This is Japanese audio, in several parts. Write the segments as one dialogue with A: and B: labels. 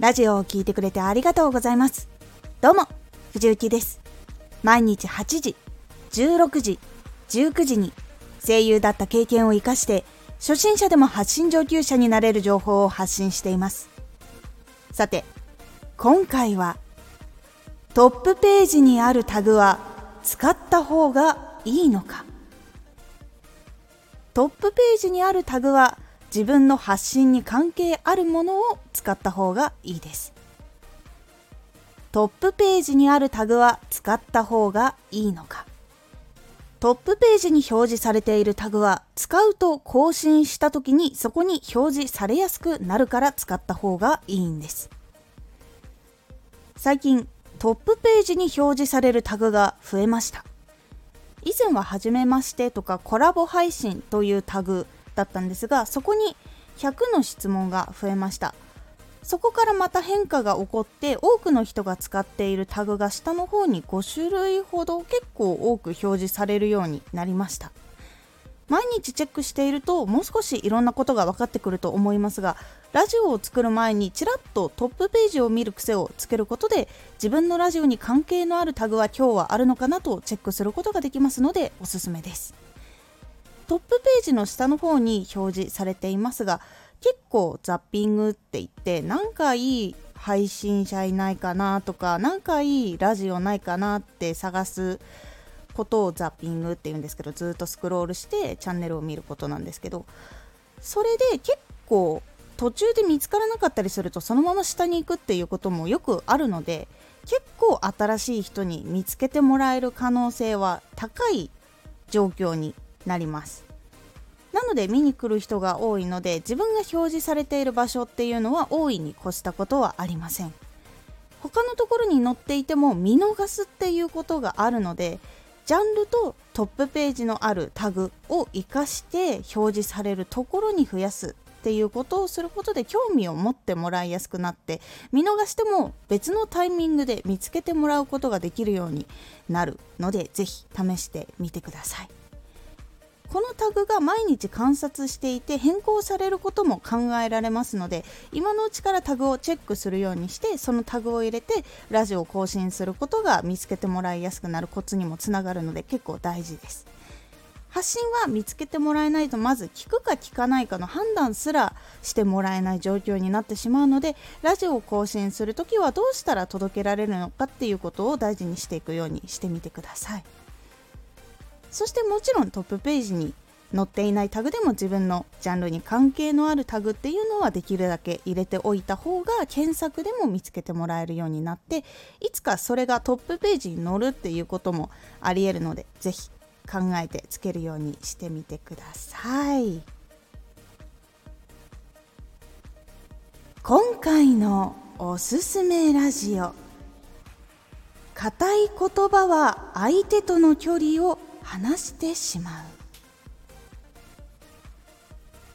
A: ラジオを聴いてくれてありがとうございます。どうも、藤幸です。毎日8時、16時、19時に声優だった経験を活かして初心者でも発信上級者になれる情報を発信しています。さて、今回はトップページにあるタグは使った方がいいのかトップページにあるタグは自分の発信に関係あるものを使った方がいいです。トップページにあるタグは使った方がいいのか。トップページに表示されているタグは使うと更新した時にそこに表示されやすくなるから使った方がいいんです。最近トップページに表示されるタグが増えました。以前は「はじめまして」とか「コラボ配信」というタグだったんですがそこに100の質問が増えました。そこからまた変化が起こって多くの人が使っているタグが下の方に5種類ほど結構多く表示されるようになりました。毎日チェックしているともう少しいろんなことが分かってくると思いますがラジオを作る前にちらっとトップページを見る癖をつけることで自分のラジオに関係のあるタグは今日はあるのかなとチェックすることができますのでおすすめです。トップページの下の方に表示されていますが結構ザッピングって言ってなんかいい配信者いないかなとかなんかいいラジオないかなって探すことをザッピングっていうんですけどずっとスクロールしてチャンネルを見ることなんですけどそれで結構途中で見つからなかったりするとそのまま下に行くっていうこともよくあるので結構新しい人に見つけてもらえる可能性は高い状況になりますなので見に来る人が多いので自分が表示されている場所っていうのは大いに越したことはありません他のところに載っていても見逃すっていうことがあるのでジャンルとトップページのあるタグを活かして表示されるところに増やすっていうことをすることで興味を持ってもらいやすくなって見逃しても別のタイミングで見つけてもらうことができるようになるので是非試してみてください。このタグが毎日観察していて変更されることも考えられますので今のうちからタグをチェックするようにしてそのタグを入れてラジオを更新することが見つけてもらいやすくなるコツにもつながるので結構大事です発信は見つけてもらえないとまず聞くか聞かないかの判断すらしてもらえない状況になってしまうのでラジオを更新するときはどうしたら届けられるのかっていうことを大事にしていくようにしてみてください。そしてもちろんトップページに載っていないタグでも自分のジャンルに関係のあるタグっていうのはできるだけ入れておいた方が検索でも見つけてもらえるようになっていつかそれがトップページに載るっていうこともありえるので是非考えてつけるようにしてみてください。今回のおすすめラジオ。硬い言葉は相手との距離を話してしまう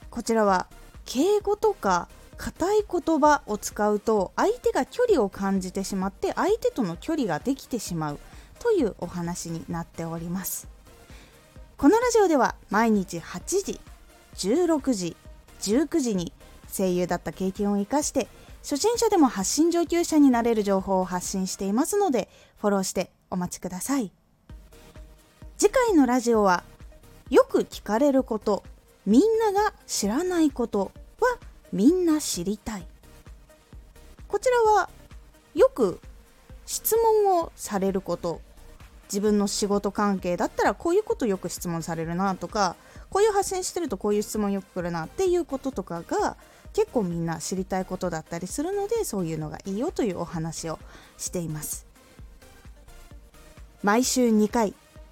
A: こちらは敬語とか硬い言葉を使うと相手が距離を感じてしまって相手との距離ができてしまうというお話になっておりますこのラジオでは毎日8時16時19時に声優だった経験を生かして初心者でも発信上級者になれる情報を発信していますのでフォローしてお待ちください。次回のラジオはよく聞かれることみんなが知らないことはみんな知りたい。こちらはよく質問をされること自分の仕事関係だったらこういうことよく質問されるなとかこういう発信してるとこういう質問よく来るなっていうこととかが結構みんな知りたいことだったりするのでそういうのがいいよというお話をしています。毎週2回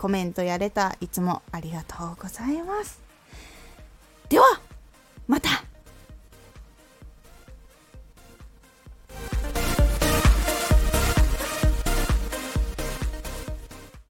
A: コメントやれたいつもありがとうございます。では